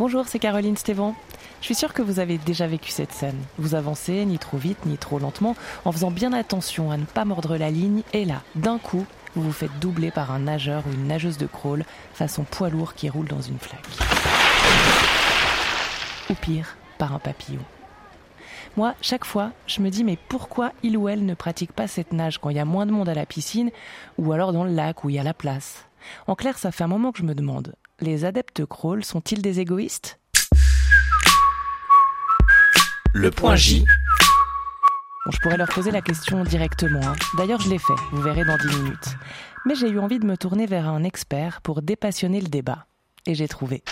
Bonjour, c'est Caroline Stévan. Je suis sûre que vous avez déjà vécu cette scène. Vous avancez ni trop vite ni trop lentement en faisant bien attention à ne pas mordre la ligne et là, d'un coup, vous vous faites doubler par un nageur ou une nageuse de crawl façon poids lourd qui roule dans une flaque. Ou pire, par un papillon. Moi, chaque fois, je me dis mais pourquoi il ou elle ne pratique pas cette nage quand il y a moins de monde à la piscine ou alors dans le lac où il y a la place? En clair, ça fait un moment que je me demande, les adeptes crawl sont-ils des égoïstes? Le point J. Bon, je pourrais leur poser la question directement. hein. D'ailleurs, je l'ai fait, vous verrez dans 10 minutes. Mais j'ai eu envie de me tourner vers un expert pour dépassionner le débat. Et j'ai trouvé.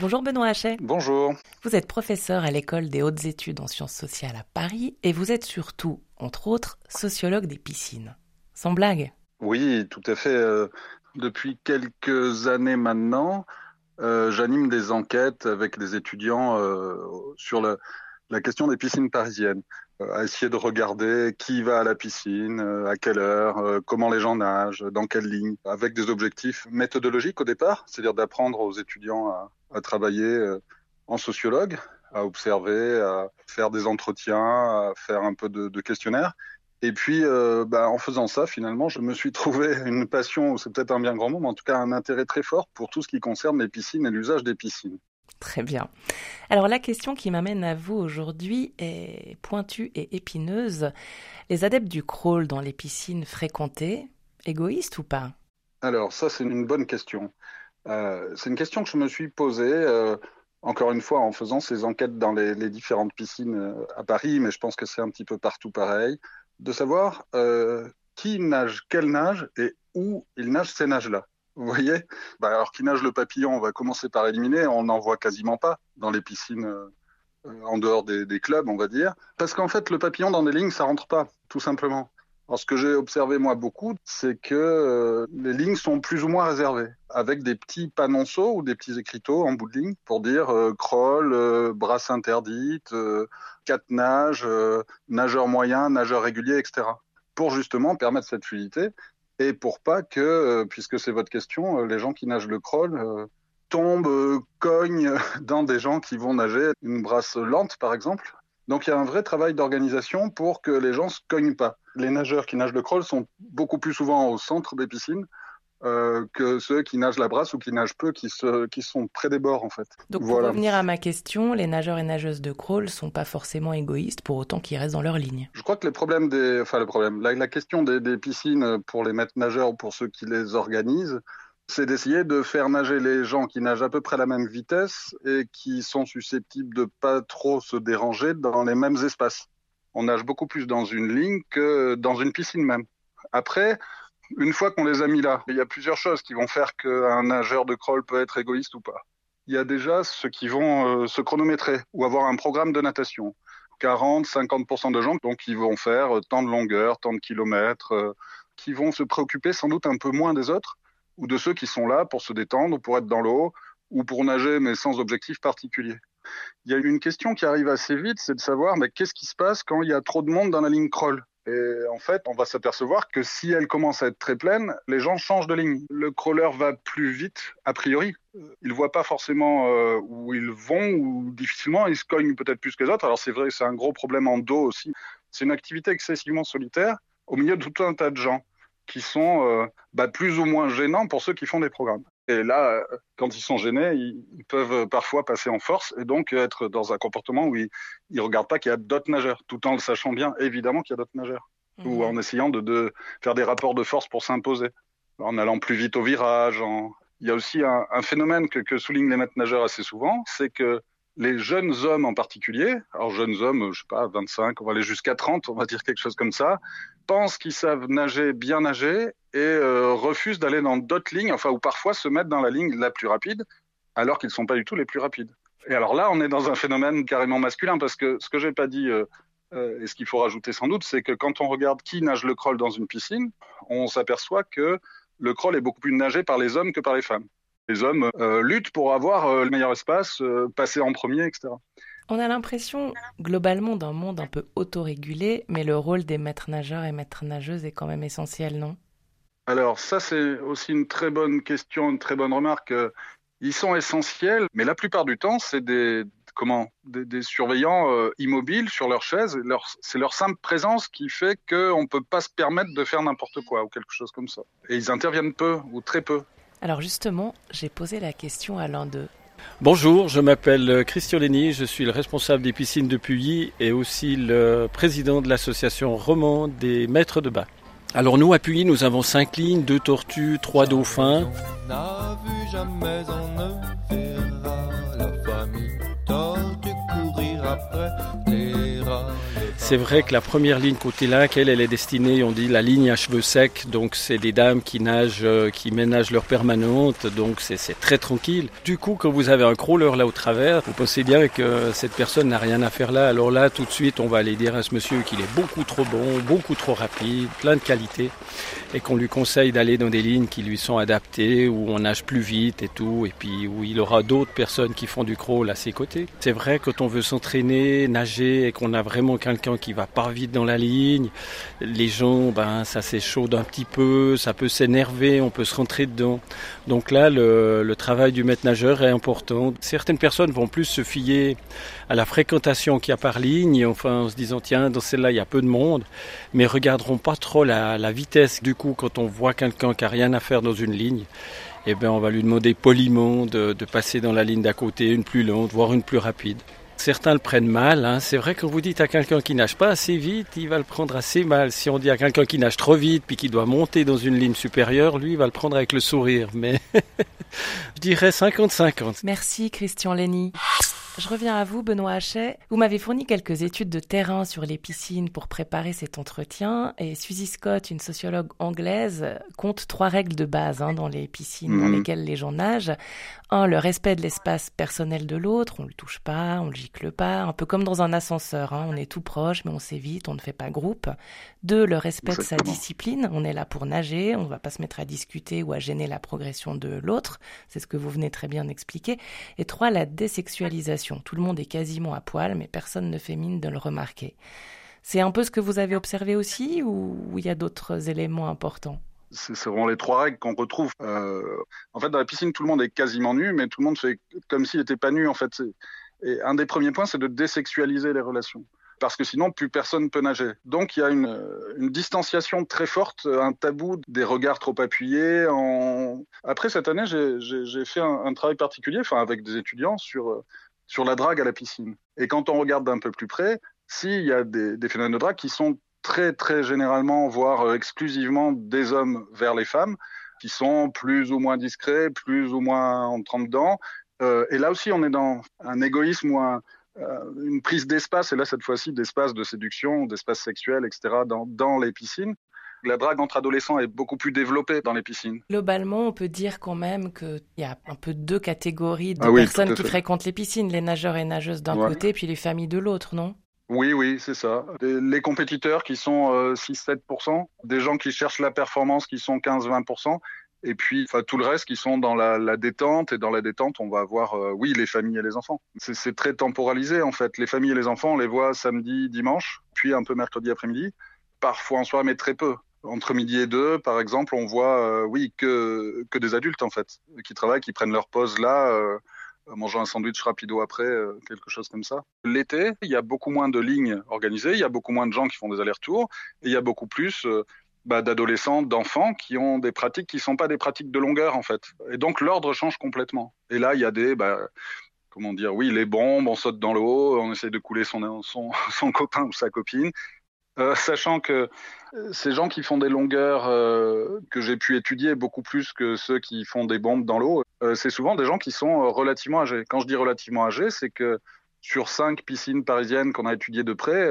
Bonjour Benoît Hachet. Bonjour. Vous êtes professeur à l'école des hautes études en sciences sociales à Paris et vous êtes surtout, entre autres, sociologue des piscines. Sans blague? Oui, tout à fait. euh, depuis quelques années maintenant, euh, j'anime des enquêtes avec des étudiants euh, sur la, question des piscines parisiennes, euh, à essayer de regarder qui va à la piscine, à quelle heure, comment les gens nagent, dans quelle ligne, avec des objectifs méthodologiques au départ, c'est-à-dire d'apprendre aux étudiants à, travailler en sociologue, à observer, à faire des entretiens, à faire un peu de questionnaires. Et puis, euh, bah, en faisant ça, finalement, je me suis trouvé une passion, c'est peut-être un bien grand mot, mais en tout cas un intérêt très fort pour tout ce qui concerne les piscines et l'usage des piscines. Très bien. Alors la question qui m'amène à vous aujourd'hui est pointue et épineuse. Les adeptes du crawl dans les piscines fréquentées, égoïstes ou pas? Alors, ça, c'est une bonne question. Euh, c'est une question que je me suis posée, euh, encore une fois, en faisant ces enquêtes dans les, les différentes piscines à Paris, mais je pense que c'est un petit peu partout pareil, de savoir euh, qui nage quelle nage et où il nage ces nages-là. Vous voyez? Bah, Alors, qui nage le papillon, on va commencer par éliminer, on n'en voit quasiment pas dans les piscines euh, en dehors des, des clubs, on va dire. Parce qu'en fait, le papillon dans des lignes, ça rentre pas, tout simplement. Alors, ce que j'ai observé moi beaucoup, c'est que euh, les lignes sont plus ou moins réservées, avec des petits panonceaux ou des petits écriteaux en bout de ligne pour dire euh, crawl, euh, brasse interdite, quatre nages, nageur moyen, nageur régulier, etc. Pour justement permettre cette fluidité et pour pas que, puisque c'est votre question, les gens qui nagent le crawl tombent, cognent dans des gens qui vont nager une brasse lente, par exemple. Donc il y a un vrai travail d'organisation pour que les gens se cognent pas. Les nageurs qui nagent le crawl sont beaucoup plus souvent au centre des piscines euh, que ceux qui nagent la brasse ou qui nagent peu, qui, se, qui sont près des bords en fait. Donc pour Voilà. revenir à ma question, les nageurs et nageuses de crawl sont pas forcément égoïstes pour autant qu'ils restent dans leur ligne. Je crois que les problèmes des, enfin le problème, la, la question des, des piscines pour les maîtres nageurs ou pour ceux qui les organisent, c'est d'essayer de faire nager les gens qui nagent à peu près à la même vitesse et qui sont susceptibles de pas trop se déranger dans les mêmes espaces. On nage beaucoup plus dans une ligne que dans une piscine même. Après, une fois qu'on les a mis là, il y a plusieurs choses qui vont faire qu'un nageur de crawl peut être égoïste ou pas. Il y a déjà ceux qui vont euh, se chronométrer ou avoir un programme de natation. 40, 50% de gens donc qui vont faire euh, tant de longueur, tant de kilomètres, euh, qui vont se préoccuper sans doute un peu moins des autres ou de ceux qui sont là pour se détendre, pour être dans l'eau ou pour nager mais sans objectif particulier. Il y a une question qui arrive assez vite, c'est de savoir mais qu'est-ce qui se passe quand il y a trop de monde dans la ligne crawl? Et en fait, on va s'apercevoir que si elle commence à être très pleine, les gens changent de ligne. Le crawler va plus vite, a priori. Ils voient pas forcément euh, où ils vont ou difficilement. Ils se cognent peut-être plus que les autres. Alors c'est vrai, c'est un gros problème en dos aussi. C'est une activité excessivement solitaire au milieu de tout un tas de gens qui sont euh, bah, plus ou moins gênants pour ceux qui font des programmes. Et là, euh, quand ils sont gênés, ils, peuvent parfois passer en force et donc être dans un comportement où ils ne regardent pas qu'il y a d'autres nageurs, tout en le sachant bien, évidemment qu'il y a d'autres nageurs, ou en essayant de, de faire des rapports de force pour s'imposer, en allant plus vite au virage. En... Il y a aussi un, un phénomène que, que soulignent les maîtres nageurs assez souvent, c'est que les jeunes hommes en particulier, alors jeunes hommes, je sais pas, 25, on va aller jusqu'à 30, on va dire quelque chose comme ça, pensent qu'ils savent nager, bien nager, et euh, refusent d'aller dans d'autres lignes, enfin, ou parfois se mettre dans la ligne la plus rapide, alors qu'ils ne sont pas du tout les plus rapides. Et alors là, on est dans un phénomène carrément masculin, parce que ce que j'ai pas dit, euh, euh, et ce qu'il faut rajouter sans doute, c'est que quand on regarde qui nage le crawl dans une piscine, on s'aperçoit que le crawl est beaucoup plus nagé par les hommes que par les femmes. Les hommes euh, luttent pour avoir euh, le meilleur espace, euh, passer en premier, etc. On a l'impression globalement d'un monde un peu autorégulé, mais le rôle des maîtres nageurs et maîtres nageuses est quand même essentiel, non? Alors ça, c'est aussi une très bonne question, une très bonne remarque. Ils sont essentiels, mais la plupart du temps, c'est des, comment des, surveillants euh, immobiles sur leur chaise. c'est leur simple présence qui fait qu'on ne peut pas se permettre de faire n'importe quoi ou quelque chose comme ça. Et ils interviennent peu ou très peu. Alors justement, j'ai posé la question à l'un d'eux. Bonjour, je m'appelle Christian Lenny, je suis le responsable des piscines de Puyi et aussi le président de l'association romande des maîtres de bain. Alors nous, à Puyi, nous avons cinq lignes, deux tortues, trois dauphins. C'est vrai que la première ligne côté lac, elle, elle est destinée, on dit la ligne à cheveux secs, donc c'est des dames qui nagent, euh, qui ménagent leur permanente, donc c'est très tranquille. Du coup, quand vous avez un crawler là au travers, vous pensez bien que cette personne n'a rien à faire là. Alors là, tout de suite, on va aller dire à ce monsieur qu'il est beaucoup trop bon, beaucoup trop rapide, plein de qualités, et qu'on lui conseille d'aller dans des lignes qui lui sont adaptées, où on nage plus vite et tout, et puis où il aura d'autres personnes qui font du crawl à ses côtés. C'est vrai, quand on veut s'entraîner, nager, et qu'on a vraiment quelqu'un qui va pas vite dans la ligne. Les gens, ben, ça s'échaude un petit peu, ça peut s'énerver, on peut se rentrer dedans. Donc là, le, travail du maître nageur est important. Certaines personnes vont plus se fier à la fréquentation qu'il y a par ligne, enfin en se disant tiens dans celle-là il y a peu de monde, mais regarderont pas trop la, vitesse. Du coup, quand on voit quelqu'un qui a rien à faire dans une ligne, eh ben on va lui demander poliment de, de passer dans la ligne d'à côté, une plus lente, voire une plus rapide. Certains le prennent mal. Hein. C'est vrai que vous dites à quelqu'un qui nage pas assez vite, il va le prendre assez mal. Si on dit à quelqu'un qui nage trop vite puis qui doit monter dans une ligne supérieure, lui, il va le prendre avec le sourire. Mais je dirais 50-50. Merci Christian Lenny. Je reviens à vous, Benoît Hachet. Vous m'avez fourni quelques études de terrain sur les piscines pour préparer cet entretien. Et Suzy Scott, une sociologue anglaise, compte trois règles de base hein, dans les piscines dans mhm. lesquelles les gens nagent. Un, le respect de l'espace personnel de l'autre. On le touche pas, on le gicle pas. Un peu comme dans un ascenseur. Hein. On est tout proche, mais on s'évite, on ne fait pas groupe. Deux, le respect de sa discipline. On est là pour nager. On ne va pas se mettre à discuter ou à gêner la progression de l'autre. C'est ce que vous venez très bien d'expliquer. Et trois, la désexualisation tout le monde est quasiment à poil, mais personne ne fait mine de le remarquer. C'est un peu ce que vous avez observé aussi ou il y a d'autres éléments importants? C'est vraiment les trois règles qu'on retrouve. Euh, en fait, dans la piscine, tout le monde est quasiment nu, mais tout le monde fait comme s'il n'était pas nu. En fait, un des premiers points, c'est de désexualiser les relations parce que sinon plus personne peut nager. Donc il y a une, distanciation très forte, un tabou des regards trop appuyés. Après cette année, j'ai fait un, un, travail particulier, enfin avec des étudiants sur sur la drague à la piscine. Et quand on regarde d'un peu plus près, s'il y a des, phénomènes de drague qui sont très très généralement, voire euh, exclusivement des hommes vers les femmes, qui sont plus ou moins discrets, plus ou moins entrant dedans. Euh, et là aussi, on est dans un égoïsme ou euh, une prise d'espace, et là cette fois-ci d'espace de séduction, d'espace sexuel, etc., dans, dans les piscines la drague entre adolescents est beaucoup plus développée dans les piscines. Globalement, on peut dire quand même qu'il y a un peu deux catégories de ah personnes qui fréquentent les piscines, les nageurs et nageuses d'un côté, puis les familles de l'autre, non? Oui, oui, c'est ça. Les compétiteurs qui sont 6-7%, euh, des gens qui cherchent la performance qui sont 15-20%, et puis enfin, tout le reste qui sont dans la, détente. Et dans la détente, on va avoir, euh, oui, les familles et les enfants. C'est très temporalisé en fait. Les familles et les enfants, on les voit samedi, dimanche, puis un peu mercredi après-midi, parfois en soirée, mais très peu entre midi et deux, par exemple, on voit, euh, oui, que, que des adultes, en fait, qui travaillent, qui prennent leur pause là, euh, mangeant un sandwich rapido après, euh, quelque chose comme ça. L'été, il y a beaucoup moins de lignes organisées, il y a beaucoup moins de gens qui font des allers-retours, et il y a beaucoup plus bah, d'adolescents, d'enfants qui ont des pratiques qui ne sont pas des pratiques de longueur, en fait. Et donc, l'ordre change complètement. Et là, il y a des... Bah, comment dire, oui, les bombes, on saute dans l'eau, on essaie de couler son, son, son copain ou sa copine. Euh, sachant que euh, ces gens qui font des longueurs euh, que j'ai pu étudier beaucoup plus que ceux qui font des bombes dans l'eau, c'est souvent des gens qui sont relativement âgés. Quand je dis relativement âgés, c'est que sur cinq piscines parisiennes qu'on a étudiées de près,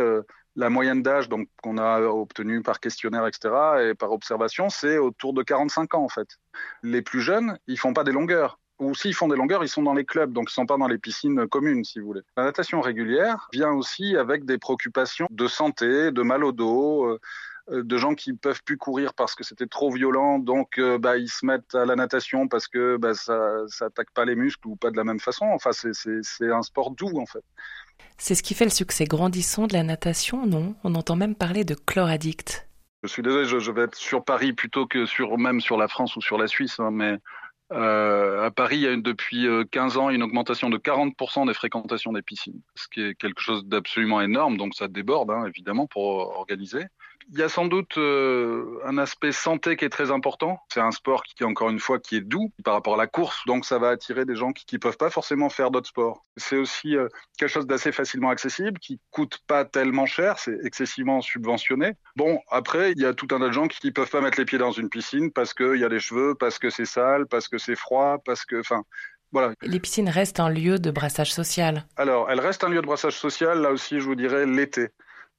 la moyenne d'âge donc qu'on a obtenue par questionnaire, etc., et par observation, c'est autour de 45 ans en fait. Les plus jeunes, ils font pas des longueurs ou s'ils font des longueurs, ils sont dans les clubs, donc ils sont pas dans les piscines communes, si vous voulez. La natation régulière vient aussi avec des préoccupations de santé, de mal au dos, euh, de gens qui peuvent plus courir parce que c'était trop violent, donc euh, bah, ils se mettent à la natation parce que bah, ça, ça attaque pas les muscles ou pas de la même façon. Enfin, c'est un sport doux en fait. C'est ce qui fait le succès grandissant de la natation, non? On entend même parler de chloraddict. Je suis désolé, je, vais être sur Paris plutôt que sur même sur la France ou sur la Suisse, hein, mais Euh, à Paris, il y a depuis 15 ans une augmentation de 40% des fréquentations des piscines, ce qui est quelque chose d'absolument énorme, donc ça déborde hein, évidemment pour organiser. Il y a sans doute euh, un aspect santé qui est très important. C'est un sport qui, encore une fois, qui est doux par rapport à la course, donc ça va attirer des gens qui ne peuvent pas forcément faire d'autres sports. C'est aussi euh, quelque chose d'assez facilement accessible, qui coûte pas tellement cher, c'est excessivement subventionné. Bon, après, il y a tout un tas de gens qui ne peuvent pas mettre les pieds dans une piscine parce qu'il y a les cheveux, parce que c'est sale, parce que c'est froid, parce que, enfin, voilà. Les piscines restent un lieu de brassage social. Alors, elles restent un lieu de brassage social, là aussi, je vous dirais, l'été.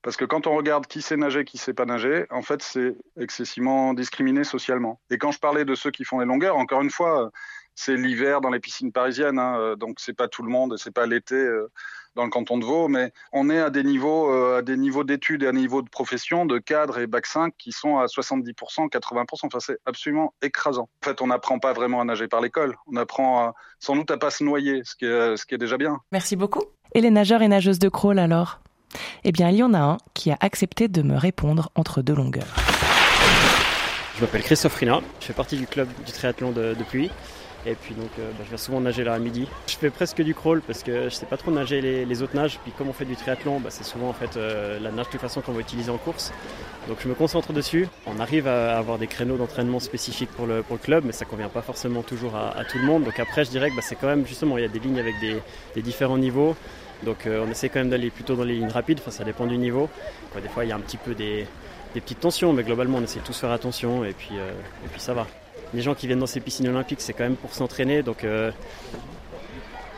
Parce que quand on regarde qui sait nager, qui sait pas nager, en fait, c'est excessivement discriminé socialement. Et quand je parlais de ceux qui font les longueurs, encore une fois, c'est l'hiver dans les piscines parisiennes, hein, euh, donc c'est pas tout le monde, c'est pas l'été euh, dans le canton de Vaud, mais on est à des niveaux, euh, à des niveaux d'études et à des niveaux de profession, de cadre et bac 5 qui sont à 70%, 80%. Enfin, c'est absolument écrasant. En fait, on n'apprend pas vraiment à nager par l'école. On apprend sans doute à pas se noyer, ce qui est, ce qui est déjà bien. Merci beaucoup. Et les nageurs et nageuses de crawl alors? Eh bien, il y en a un qui a accepté de me répondre entre deux longueurs. Je m'appelle Christophe Rina, je fais partie du club du triathlon de, de Et puis donc euh, bah, je vais souvent nager là à midi. Je fais presque du crawl parce que je sais pas trop nager les, autres nages. Puis comme on fait du triathlon, bah, c'est souvent en fait euh, la nage de toute façon qu'on va utiliser en course. Donc je me concentre dessus. On arrive à avoir des créneaux d'entraînement spécifiques pour le, club, mais ça convient pas forcément toujours à, tout le monde. Donc après je dirais que bah, c'est quand même justement il y a des lignes avec des différents niveaux. Donc euh, on essaie quand même d'aller plutôt dans les lignes rapides, enfin, ça dépend du niveau. des fois il y a un petit peu des, petites tensions, mais globalement on essaie de tous faire attention et puis, euh, et puis ça va. Les gens qui viennent dans ces piscines olympiques, c'est quand même pour s'entraîner, donc euh,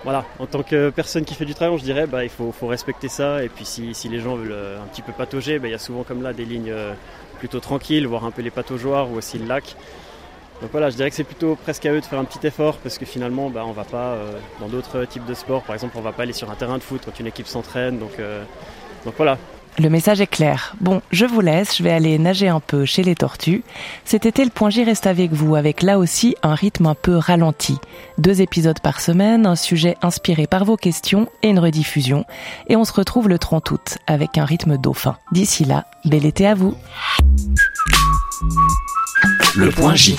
voilà, en tant que personne qui fait du travail, je dirais, bah, il faut, respecter ça. Et puis si, les gens veulent un petit peu patauger, bah, il y a souvent comme là des lignes plutôt tranquilles, voire un peu les pataugeoires ou aussi le lac. Donc voilà, je dirais que c'est plutôt presque à eux de faire un petit effort parce que finalement, bah, on va pas euh, dans d'autres types de sports. Par exemple, on va pas aller sur un terrain de foot quand une équipe s'entraîne. Donc, euh, donc voilà. Le message est clair. Bon, je vous laisse, je vais aller nager un peu chez les tortues. Cet été, le point J reste avec vous, avec là aussi un rythme un peu ralenti. Deux épisodes par semaine, un sujet inspiré par vos questions et une rediffusion. Et on se retrouve le 30 août avec un rythme dauphin. D'ici là, bel été à vous. Le point J.